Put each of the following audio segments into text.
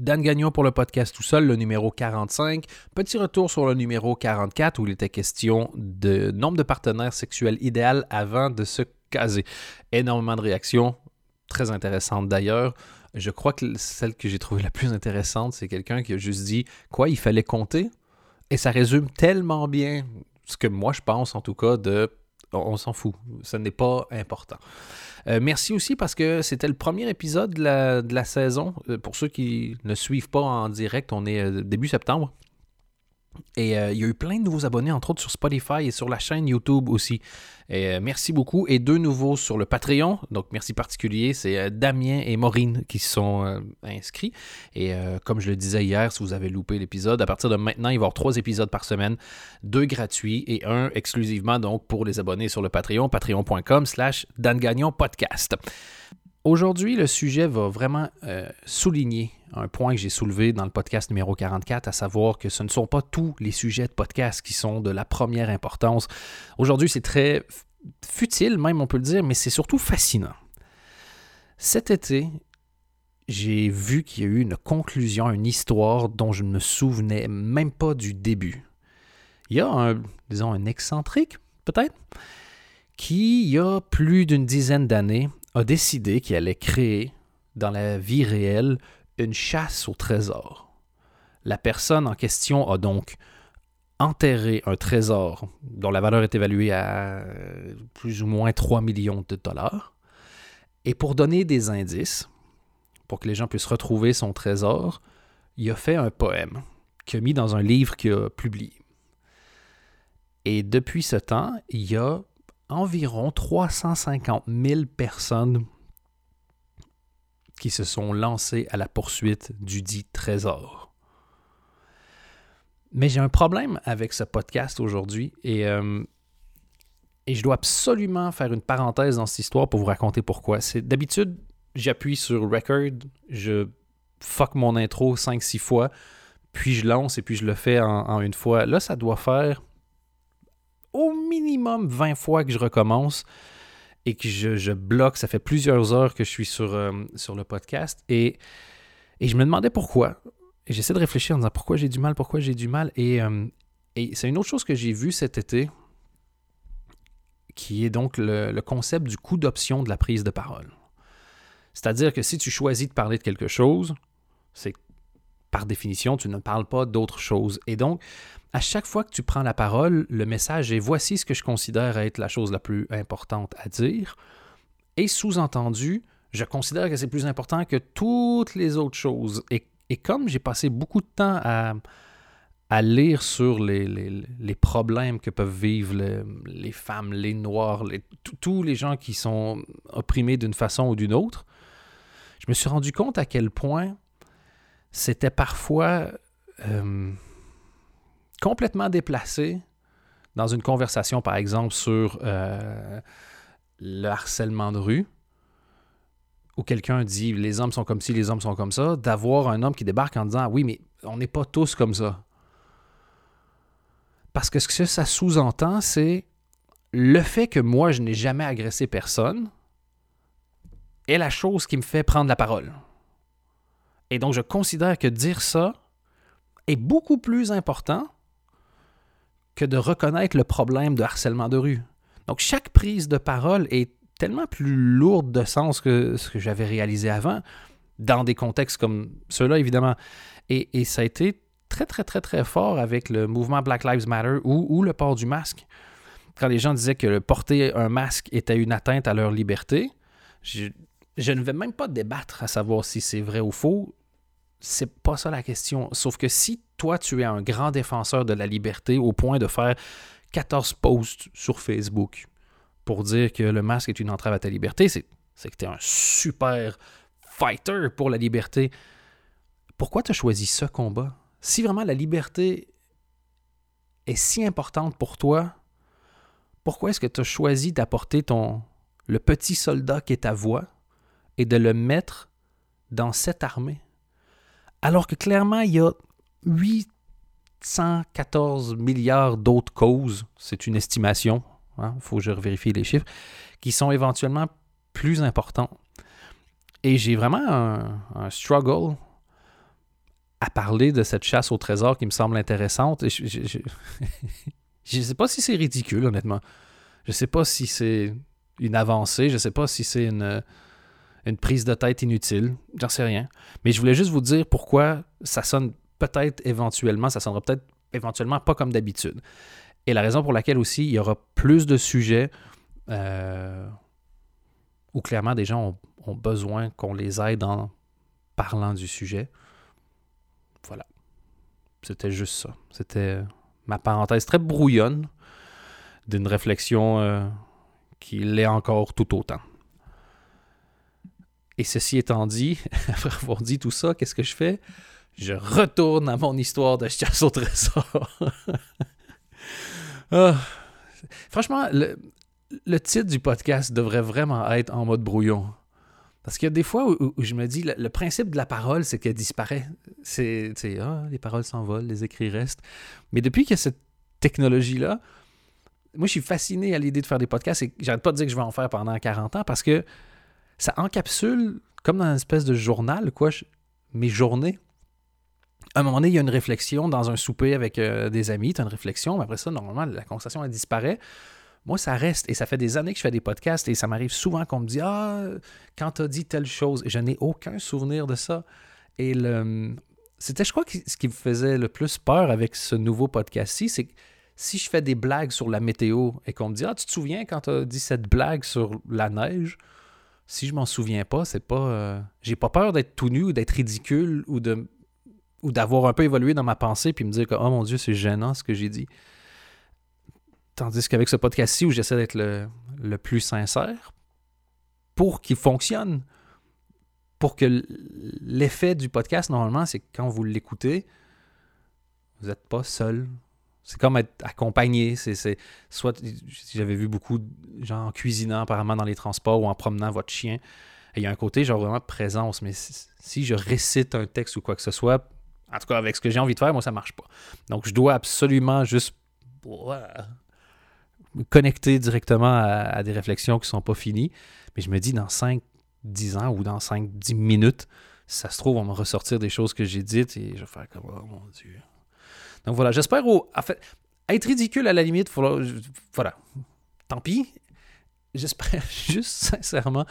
Dan Gagnon pour le podcast tout seul, le numéro 45. Petit retour sur le numéro 44 où il était question de nombre de partenaires sexuels idéal avant de se caser. Énormément de réactions, très intéressantes d'ailleurs. Je crois que celle que j'ai trouvée la plus intéressante, c'est quelqu'un qui a juste dit quoi, il fallait compter. Et ça résume tellement bien ce que moi je pense en tout cas de on, s'en fout, ce n'est pas important. Euh, merci aussi parce que c'était le premier épisode de la, saison. Euh, pour ceux qui ne suivent pas en direct, on est euh, début septembre. Et il y a eu plein de nouveaux abonnés, entre autres sur Spotify et sur la chaîne YouTube aussi. Et, merci beaucoup. Et deux nouveaux sur le Patreon. Donc, merci particulier. C'est Damien et Maureen qui sont inscrits. Et comme je le disais hier, si vous avez loupé l'épisode, à partir de maintenant, il va y avoir trois épisodes par semaine. Deux gratuits et un exclusivement donc pour les abonnés sur le Patreon. Patreon.com slash Dan Podcast. Aujourd'hui, le sujet va vraiment souligner un point que j'ai soulevé dans le podcast numéro 44, à savoir que ce ne sont pas tous les sujets de podcast qui sont de la première importance. Aujourd'hui, c'est très futile, même on peut le dire, mais c'est surtout fascinant. Cet été, j'ai vu qu'il y a eu une conclusion, une histoire dont je ne me souvenais même pas du début. Il y a un, disons, un excentrique, peut-être, qui, il y a plus d'une dizaine d'années, a décidé qu'il allait créer dans la vie réelle une chasse au trésor. La personne en question a donc enterré un trésor dont la valeur est évaluée à euh, plus ou moins 3 millions de dollars. Et pour donner des indices, pour que les gens puissent retrouver son trésor, il a fait un poème qu'il a mis dans un livre qu'il a publié. Et depuis ce temps, il a environ 350 000 personnes qui se sont lancés à la poursuite du dit trésor. Mais j'ai un problème avec ce podcast aujourd'hui et, euh, et je dois absolument faire une parenthèse dans cette histoire pour vous raconter pourquoi. C'est d'habitude, j'appuie sur record, je fuck mon intro 5-6 fois, puis je lance et puis je le fais en une fois. Là, ça doit faire au minimum 20 fois que je recommence et que je, bloque. Ça fait plusieurs heures que je suis sur, euh, le podcast et, je me demandais pourquoi. Et j'essaie de réfléchir en disant pourquoi j'ai du mal, pourquoi j'ai du mal. Et, euh, et c'est une autre chose que j'ai vue cet été, qui est donc le, le concept du coût d'option de la prise de parole. C'est-à-dire que si tu choisis de parler de quelque chose, c'est par définition, tu ne parles pas d'autre chose. Et donc, à chaque fois que tu prends la parole, le message est voici ce que je considère être la chose la plus importante à dire. Et sous-entendu, je considère que c'est plus important que toutes les autres choses. Et, comme j'ai passé beaucoup de temps à, lire sur les, problèmes que peuvent vivre les femmes, les noirs, tous les gens qui sont opprimés d'une façon ou d'une autre, je me suis rendu compte à quel point c'était parfois euh, complètement déplacé dans une conversation, par exemple, sur euh, le harcèlement de rue, où quelqu'un dit les hommes sont comme ci, les hommes sont comme ça, d'avoir un homme qui débarque en disant oui, mais on n'est pas tous comme ça. Parce que ce que ça sous-entend, c'est le fait que moi, je n'ai jamais agressé personne est la chose qui me fait prendre la parole. Et donc, je considère que dire ça est beaucoup plus important que de reconnaître le problème de harcèlement de rue. Donc chaque prise de parole est tellement plus lourde de sens que ce que j'avais réalisé avant, dans des contextes comme ceux-là, évidemment. Et, ça a été très, très, très, très fort avec le mouvement Black Lives Matter ou, le port du masque. Quand les gens disaient que porter un masque était une atteinte à leur liberté, je, ne vais même pas débattre à savoir si c'est vrai ou faux c'est pas ça la question. Sauf que si toi, tu es un grand défenseur de la liberté au point de faire 14 posts sur Facebook pour dire que le masque est une entrave à ta liberté, c'est que tu es un super fighter pour la liberté. Pourquoi tu as choisi ce combat? Si vraiment la liberté est si importante pour toi, pourquoi est-ce que tu as choisi d'apporter ton le petit soldat qui est ta voix et de le mettre dans cette armée? Alors que clairement, il y a 814 milliards d'autres causes, c'est une estimation, il hein, faut que je vérifie les chiffres, qui sont éventuellement plus importants. Et j'ai vraiment un, struggle à parler de cette chasse au trésor qui me semble intéressante. je ne sais pas si c'est ridicule, honnêtement. Je ne sais pas si c'est une avancée. Je ne sais pas si c'est une, une prise de tête inutile. J'en sais rien. Mais je voulais juste vous dire pourquoi ça sonne peut-être éventuellement, ça sonnera peut-être éventuellement pas comme d'habitude. Et la raison pour laquelle aussi il y aura plus de sujets euh, où clairement des gens ont, besoin qu'on les aide en parlant du sujet. Voilà. C'était juste ça. C'était ma parenthèse très brouillonne d'une réflexion euh, qui l'est encore tout autant. Et ceci étant dit, après avoir dit tout ça, qu'est-ce que je fais? Je retourne à mon histoire de chasse au trésor. Ah. Franchement, le, titre du podcast devrait vraiment être en mode brouillon. Parce qu'il y a des fois où, je me dis, le, principe de la parole, c'est qu'elle disparaît. C'est, ah, les paroles s'envolent, les écrits restent. Mais depuis qu'il y a cette technologie-là, moi, je suis fasciné à l'idée de faire des podcasts et j'arrête pas de dire que je vais en faire pendant 40 ans parce que ça encapsule, comme dans une espèce de journal, quoi, mes journées. À un moment donné, il y a une réflexion dans un souper avec euh, des amis, tu as une réflexion, mais après ça, normalement, la conversation, elle disparaît. Moi, ça reste, et ça fait des années que je fais des podcasts, et ça m'arrive souvent qu'on me dit Ah, quand tu as dit telle chose, et je n'ai aucun souvenir de ça. Et le, c'était, je crois, ce qui me faisait le plus peur avec ce nouveau podcast-ci, c'est que si je fais des blagues sur la météo et qu'on me dit Ah, tu te souviens quand tu as dit cette blague sur la neige? Si je m'en souviens pas, c'est pas. Euh, j'ai pas peur d'être tout nu ou d'être ridicule ou de ou d'avoir un peu évolué dans ma pensée puis me dire que oh mon dieu, c'est gênant ce que j'ai dit. Tandis qu'avec ce podcast-ci où j'essaie d'être le, le plus sincère pour qu'il fonctionne, pour que l'effet du podcast, normalement, c'est que quand vous l'écoutez, vous n'êtes pas seul c'est comme être accompagné. C'est, soit j'avais vu beaucoup de gens en cuisinant apparemment dans les transports ou en promenant votre chien. il y a un côté genre vraiment présence. Mais si, je récite un texte ou quoi que ce soit, en tout cas avec ce que j'ai envie de faire, moi ça marche pas. Donc je dois absolument juste me connecter directement à, des réflexions qui sont pas finies. Mais je me dis dans 5, 10 ans ou dans 5, 10 minutes, ça se trouve, on va me ressortir des choses que j'ai dites et je vais faire comme oh mon Dieu. Donc voilà, j'espère être ridicule à la limite, voilà, tant pis. J'espère juste sincèrement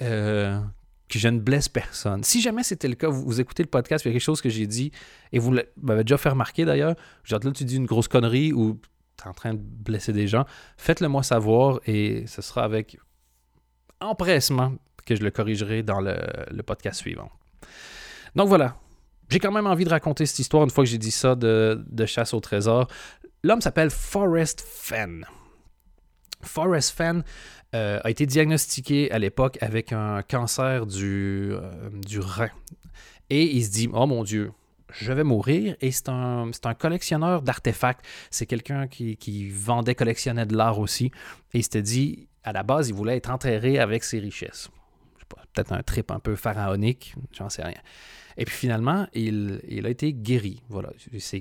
euh, que je ne blesse personne. Si jamais c'était le cas, vous, écoutez le podcast, il y a quelque chose que j'ai dit et vous m'avez déjà fait remarquer d'ailleurs, genre là tu dis une grosse connerie ou tu es en train de blesser des gens, faites-le moi savoir et ce sera avec empressement que je le corrigerai dans le podcast suivant. Donc voilà, j'ai quand même envie de raconter cette histoire une fois que j'ai dit ça de, chasse au trésor. L'homme s'appelle Forrest Fenn. Forrest Fenn euh, a été diagnostiqué à l'époque avec un cancer du, euh, du rein. Et il se dit, oh mon Dieu, je vais mourir. Et c'est un, un, collectionneur d'artefacts. C'est quelqu'un qui, qui, vendait, collectionnait de l'art aussi. Et il s'était dit, à la base, il voulait être enterré avec ses richesses. Peut-être un trip un peu pharaonique, j'en sais rien. Et puis finalement, il, a été guéri. Voilà, sa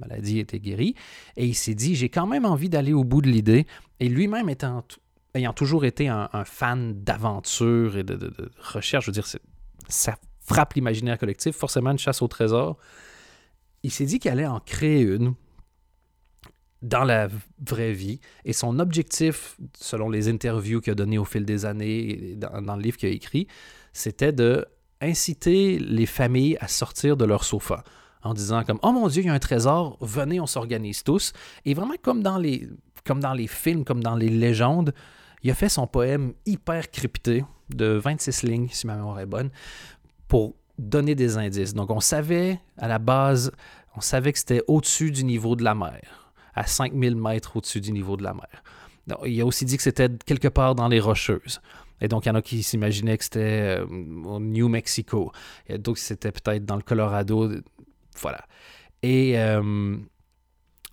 maladie été guérie. Et il s'est dit, j'ai quand même envie d'aller au bout de l'idée. Et lui-même étant, ayant toujours été un, fan d'aventure et de, recherche, je veux dire, ça frappe l'imaginaire collectif, forcément une chasse au trésor. Il s'est dit qu'il allait en créer une dans la vraie vie. Et son objectif, selon les interviews qu'il a données au fil des années, dans, le livre qu'il a écrit, c'était de inciter les familles à sortir de leur sofa en disant comme oh mon dieu il y a un trésor venez on s'organise tous. Et vraiment comme dans les comme dans les films comme dans les légendes il a fait son poème hyper crypté de 26 lignes si ma mémoire est bonne pour donner des indices. Donc on savait à la base on savait que c'était au-dessus du niveau de la mer à 5000 mètres au-dessus du niveau de la mer il a aussi dit que c'était quelque part dans les rocheuses et donc, il y en a qui s'imaginaient que c'était euh, au New Mexico. Et d'autres, c'était peut-être dans le Colorado. Voilà. Et euh,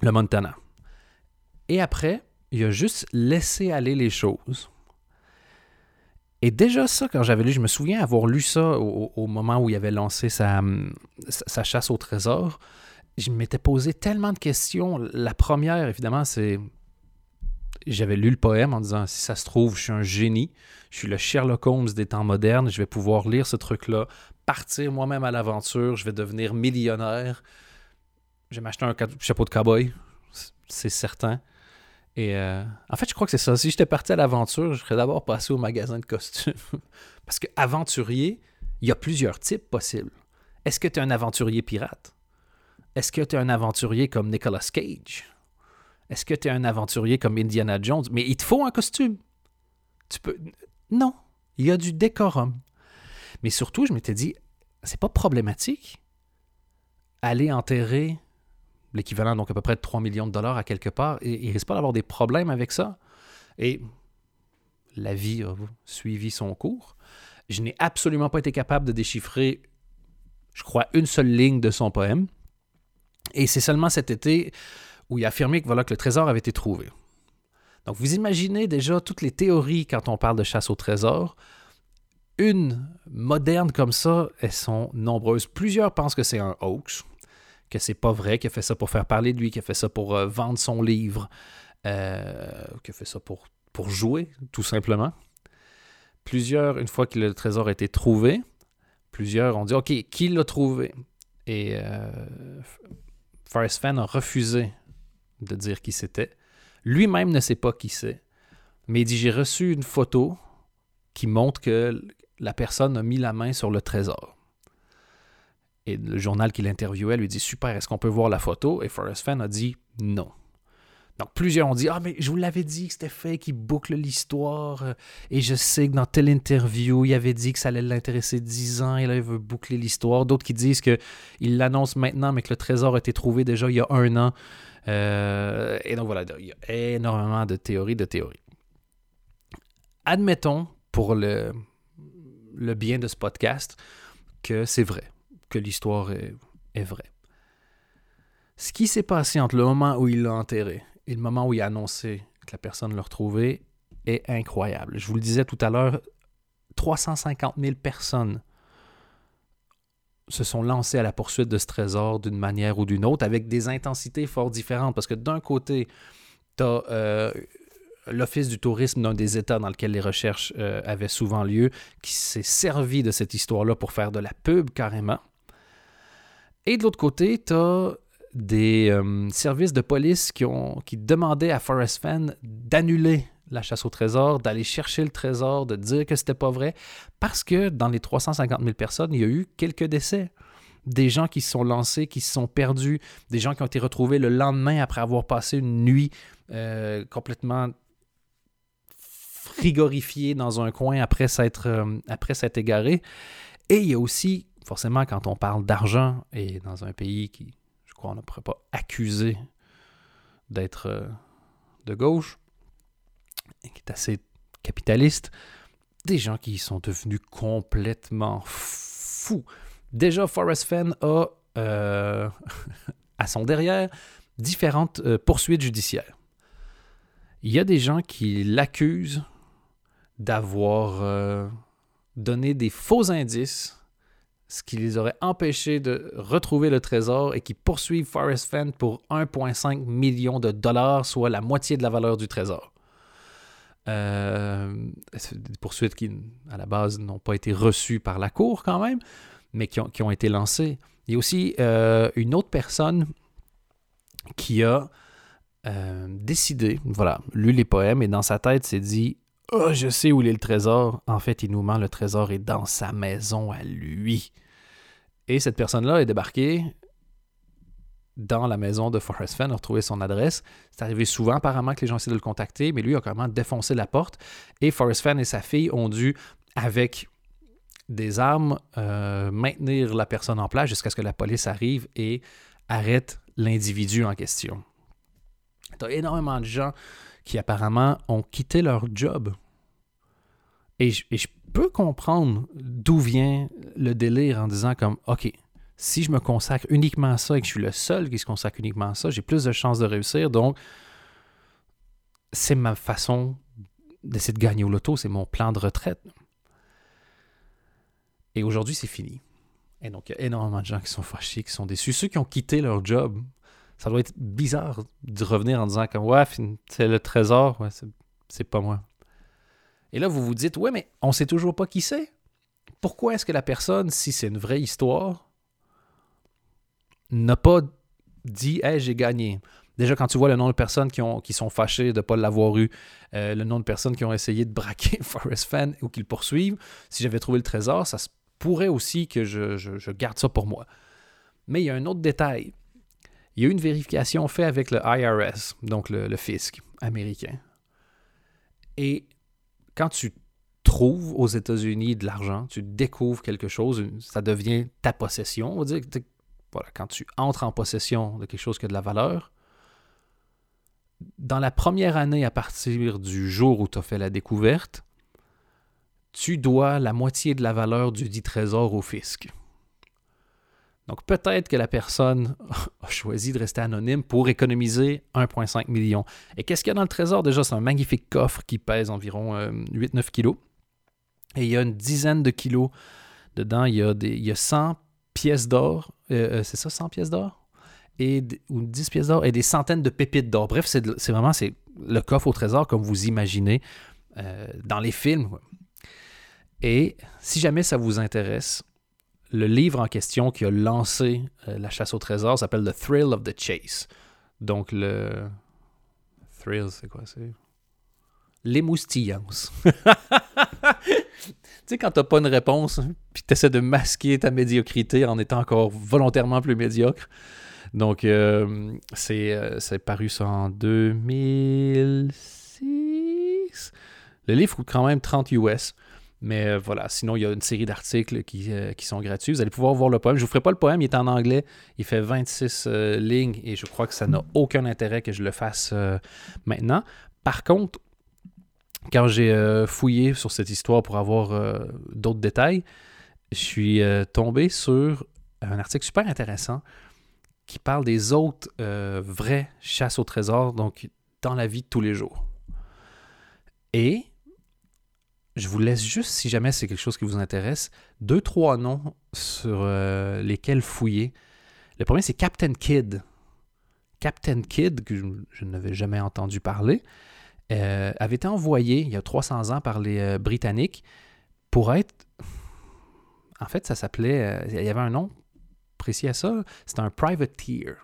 le Montana. Et après, il a juste laissé aller les choses. Et déjà ça, quand j'avais lu, je me souviens avoir lu ça au, moment où il avait lancé sa chasse au trésor. Je m'étais posé tellement de questions. La première, évidemment, c'est j'avais lu le poème en disant si ça se trouve, je suis un génie, je suis le Sherlock Holmes des temps modernes, je vais pouvoir lire ce truc-là, partir moi-même à l'aventure, je vais devenir millionnaire. Je vais m'acheter un chapeau de cowboy, c'est certain. Et euh, en fait, je crois que c'est ça. Si j'étais parti à l'aventure, je serais d'abord passé au magasin de costumes. Parce que aventurier, il y a plusieurs types possibles. Est-ce que tu es un aventurier pirate? Est-ce que tu es un aventurier comme Nicolas Cage? Est-ce que tu es un aventurier comme Indiana Jones? Mais il te faut un costume. Tu peux. Non. Il y a du décorum. Mais surtout, je m'étais dit, c'est pas problématique aller enterrer l'équivalent donc à peu près de 3 millions de dollars à quelque part, et il risque pas d'avoir des problèmes avec ça. Et la vie a suivi son cours. Je n'ai absolument pas été capable de déchiffrer, je crois, une seule ligne de son poème. Et c'est seulement cet été où il a affirmé que, voilà, que le trésor avait été trouvé. Donc vous imaginez déjà toutes les théories quand on parle de chasse au trésor. Une moderne comme ça, elles sont nombreuses. Plusieurs pensent que c'est un hoax, que c'est pas vrai, qu'il a fait ça pour faire parler de lui, qu'il a fait ça pour euh, vendre son livre, euh, qu'il a fait ça pour, pour jouer, tout simplement. Plusieurs, une fois que le trésor a été trouvé, plusieurs ont dit OK, qui l'a trouvé? Et euh, Forrest Fenn a refusé de dire qui c'était. Lui-même ne sait pas qui c'est, mais il dit J'ai reçu une photo qui montre que la personne a mis la main sur le trésor. Et le journal qui l'interviewait lui dit Super, est-ce qu'on peut voir la photo? Et Forrest Fenn a dit Non. Donc plusieurs ont dit Ah, mais je vous l'avais dit que c'était fait, qu'il boucle l'histoire. Euh, et je sais que dans telle interview, il avait dit que ça allait l'intéresser 10 ans, et là, il veut boucler l'histoire. D'autres qui disent qu'il l'annonce maintenant, mais que le trésor a été trouvé déjà il y a un an. Euh, et donc voilà, il y a énormément de théories, de théories. Admettons, pour le, le bien de ce podcast, que c'est vrai que l'histoire est, vraie. Ce qui s'est passé entre le moment où il l'a enterré et le moment où il a annoncé que la personne l'a retrouvé est incroyable. Je vous le disais tout à l'heure, 350 000 personnes se sont lancées à la poursuite de ce trésor d'une manière ou d'une autre, avec des intensités fort différentes. Parce que d'un côté, tu as euh, l'Office du tourisme d'un des États dans lequel les recherches euh, avaient souvent lieu, qui s'est servi de cette histoire-là pour faire de la pub carrément. Et de l'autre côté, tu as des euh, services de police qui, ont, qui demandaient à Forest Fan d'annuler la chasse au trésor, d'aller chercher le trésor, de dire que c'était pas vrai, parce que dans les 350 000 personnes, il y a eu quelques décès. Des gens qui se sont lancés, qui se sont perdus, des gens qui ont été retrouvés le lendemain après avoir passé une nuit euh, complètement frigorifiés dans un coin après s'être euh, après s'être égarés. Et il y a aussi forcément, quand on parle d'argent, et dans un pays qui, on ne pourrait pas accuser d'être euh, de gauche, et qui est assez capitaliste, des gens qui sont devenus complètement fous. Déjà, Forrest Fenn a euh, à son derrière différentes euh, poursuites judiciaires. Il y a des gens qui l'accusent d'avoir donné des faux indices ce qui les aurait empêchés de retrouver le trésor et qui poursuivent Forrest Fenn pour 1,5 million de dollars, soit la moitié de la valeur du trésor. Euh, des poursuites qui, à la base, n'ont pas été reçues par la Cour quand même, mais qui ont, été lancées. Il y a aussi euh, une autre personne qui a euh, décidé, voilà, lu les poèmes et dans sa tête s'est dit Oh, je sais où est le trésor. En fait, il nous ment, le trésor est dans sa maison à lui. Et cette personne-là est débarquée dans la maison de Forrest Fenn, a retrouvé son adresse. C'est arrivé souvent apparemment que les gens essaient de le contacter, mais lui a carrément défoncé la porte. Et Forrest Fenn et sa fille ont dû, avec des armes, euh, maintenir la personne en place jusqu'à ce que la police arrive et arrête l'individu en question. A énormément de gens qui apparemment ont quitté leur job. Et je, peux comprendre d'où vient le délire en disant comme, OK, si je me consacre uniquement à ça et que je suis le seul qui se consacre uniquement à ça, j'ai plus de chances de réussir. Donc, c'est ma façon d'essayer de gagner au loto, c'est mon plan de retraite. Et aujourd'hui, c'est fini. Et donc, il y a énormément de gens qui sont fâchés, qui sont déçus. Ceux qui ont quitté leur job, ça doit être bizarre de revenir en disant comme, ouais, c'est le trésor, c'est pas moi. Et là, vous vous dites, ouais, mais on sait toujours pas qui c'est. pourquoi est-ce que la personne, si c'est une vraie histoire, n'a pas dit Hey, j'ai gagné? Déjà, quand tu vois le nombre de personnes qui, ont, qui sont fâchées de ne pas l'avoir eu, euh, le nombre de personnes qui ont essayé de braquer Forrest Fan ou qui le poursuivent, si j'avais trouvé le trésor, ça pourrait aussi que je, garde ça pour moi. Mais il y a un autre détail. Il y a eu une vérification faite avec le IRS, donc le fisc américain. Et quand tu trouves aux États-Unis de l'argent, tu découvres quelque chose, ça devient ta possession. On va dire que voilà, quand tu entres en possession de quelque chose qui a de la valeur, dans la première année à partir du jour où tu as fait la découverte, tu dois la moitié de la valeur du dit trésor au fisc. Donc peut-être que la personne a choisi de rester anonyme pour économiser 1,5 million. Et qu'est-ce qu'il y a dans le trésor? Déjà, c'est un magnifique coffre qui pèse environ 8-9 euh, kilos. Et il y a une dizaine de kilos dedans. Il y a, des, il y a 100 pièces d'or. Euh, euh, c'est ça, 100 pièces d'or? Et, Ou 10 pièces d'or et des centaines de pépites d'or. Bref, c'est vraiment c'est le coffre au trésor comme vous imaginez dans les films. Et si jamais ça vous intéresse, le livre en question qui a lancé euh, la chasse au trésor s'appelle The Thrill of the Chase. Donc le thrill, c'est quoi? C'est L'émoustillance. tu sais, quand t'as pas une réponse, puis tu essaies de masquer ta médiocrité en étant encore volontairement plus médiocre. Donc, euh, euh, c'est paru ça en 2006. Le livre coûte quand même 30 US. Mais euh, voilà, sinon, il y a une série d'articles qui, euh, qui, sont gratuits. Vous allez pouvoir voir le poème. Je ne vous ferai pas le poème, il est en anglais. Il fait 26 euh, lignes et je crois que ça n'a aucun intérêt que je le fasse maintenant. Par contre, quand j'ai fouillé sur cette histoire pour avoir d'autres détails, je suis tombé sur un article super intéressant qui parle des autres vraies chasses au trésor, donc dans la vie de tous les jours. Et je vous laisse juste, si jamais c'est quelque chose qui vous intéresse, deux, trois noms sur euh, lesquels fouiller. Le premier, c'est Captain Kidd. Captain Kidd, que je, n'avais jamais entendu parler, euh, avait été envoyé il y a 300 ans par les euh, Britanniques pour être... En fait, ça s'appelait... il y avait un nom précis à ça. C'était un privateer.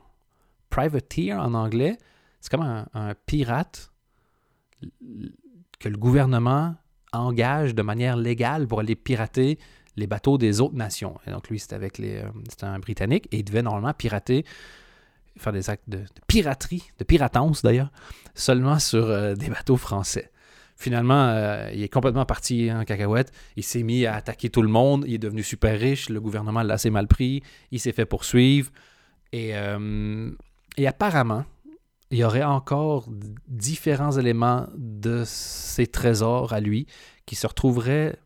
Privateer en anglais, c'est comme un pirate que le gouvernement engage de manière légale pour aller pirater les bateaux des autres nations. Et donc lui, c'était avec les, euh, c'était un Britannique et il devait normalement pirater, faire des actes de, piraterie, de piratance d'ailleurs, seulement sur euh, des bateaux français. Finalement, euh, il est complètement parti en cacahuète. Il s'est mis à attaquer tout le monde. Il est devenu super riche. Le gouvernement l'a assez mal pris. Il s'est fait poursuivre. Et, et apparemment, il y aurait encore différents éléments de ces trésors à lui qui se retrouveraient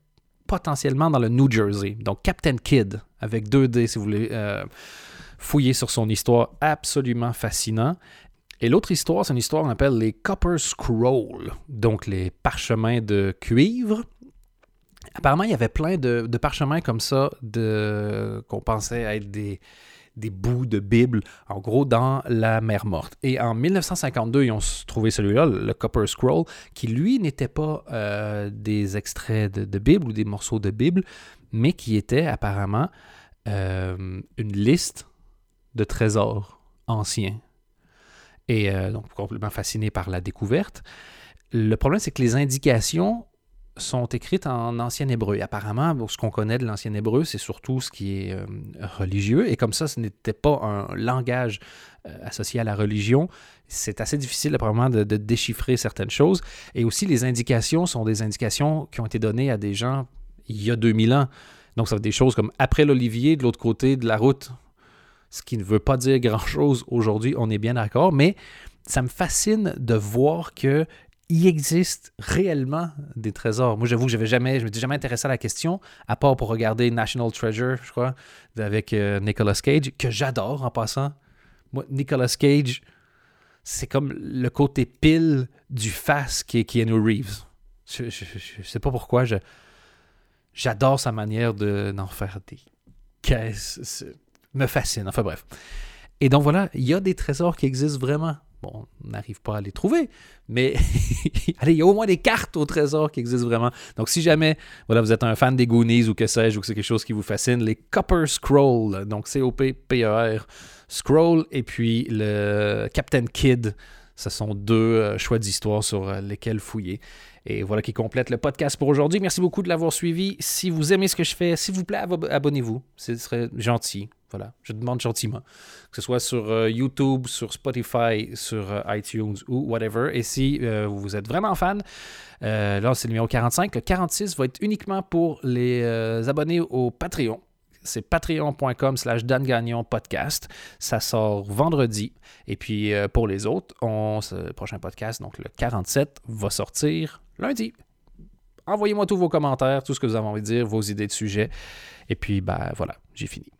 potentiellement dans le New Jersey. Donc Captain Kidd, avec 2D si vous voulez euh, fouiller sur son histoire, absolument fascinant. Et l'autre histoire, c'est une histoire qu'on appelle les Copper Scroll, donc les parchemins de cuivre. Apparemment, il y avait plein de parchemins comme ça qu'on pensait être des, des bouts de Bible, en gros, dans la mer morte. Et en 1952, ils ont trouvé celui-là, le Copper Scroll, qui lui n'était pas euh, des extraits de, Bible ou des morceaux de Bible, mais qui était apparemment euh, une liste de trésors anciens. Et euh, donc, complètement fasciné par la découverte. Le problème, c'est que les indications sont écrites en ancien hébreu. apparemment, ce qu'on connaît de l'ancien hébreu, c'est surtout ce qui est euh, religieux. Et comme ça, ce n'était pas un langage euh, associé à la religion, c'est assez difficile, apparemment, de, déchiffrer certaines choses. Et aussi, les indications sont des indications qui ont été données à des gens il y a 2000 ans. Donc, ça veut dire des choses comme après l'olivier, de l'autre côté de la route. Ce qui ne veut pas dire grand-chose aujourd'hui, on est bien d'accord, mais ça me fascine de voir que il existe réellement des trésors. Moi, j'avoue que j'avais jamais, je m'étais jamais intéressé à la question, à part pour regarder National Treasure, je crois, avec euh, Nicolas Cage, que j'adore en passant. Moi, Nicolas Cage, c'est comme le côté pile du face qui est Keanu Reeves. Je, je, sais pas pourquoi, je, j'adore sa manière de, d'en faire des caisses. Me fascine. Enfin bref. Et donc voilà, il y a des trésors qui existent vraiment Bon, on n'arrive pas à les trouver, mais allez, il y a au moins des cartes au trésor qui existent vraiment. Donc, si jamais voilà, vous êtes un fan des Goonies ou que sais-je, ou que c'est quelque chose qui vous fascine, les Copper Scroll, donc C-O-P-P-E-R, Scroll, et puis le Captain Kid, ce sont deux euh, choix d'histoire sur euh, lesquels fouiller. Et voilà qui complète le podcast pour aujourd'hui. Merci beaucoup de l'avoir suivi. Si vous aimez ce que je fais, s'il vous plaît, abonnez-vous. Ce serait gentil. Voilà, je demande gentiment. Que ce soit sur euh, YouTube, sur Spotify, sur euh, iTunes ou whatever. Et si euh, vous êtes vraiment fan, là c'est le numéro 45. Le 46 va être uniquement pour les abonnés au Patreon. C'est patreon.com slash Dan podcast. Ça sort vendredi. Et puis pour les autres, on, le prochain podcast, donc le 47, va sortir lundi. Envoyez-moi tous vos commentaires, tout ce que vous avez envie de dire, vos idées de sujet. Et puis, ben voilà, j'ai fini.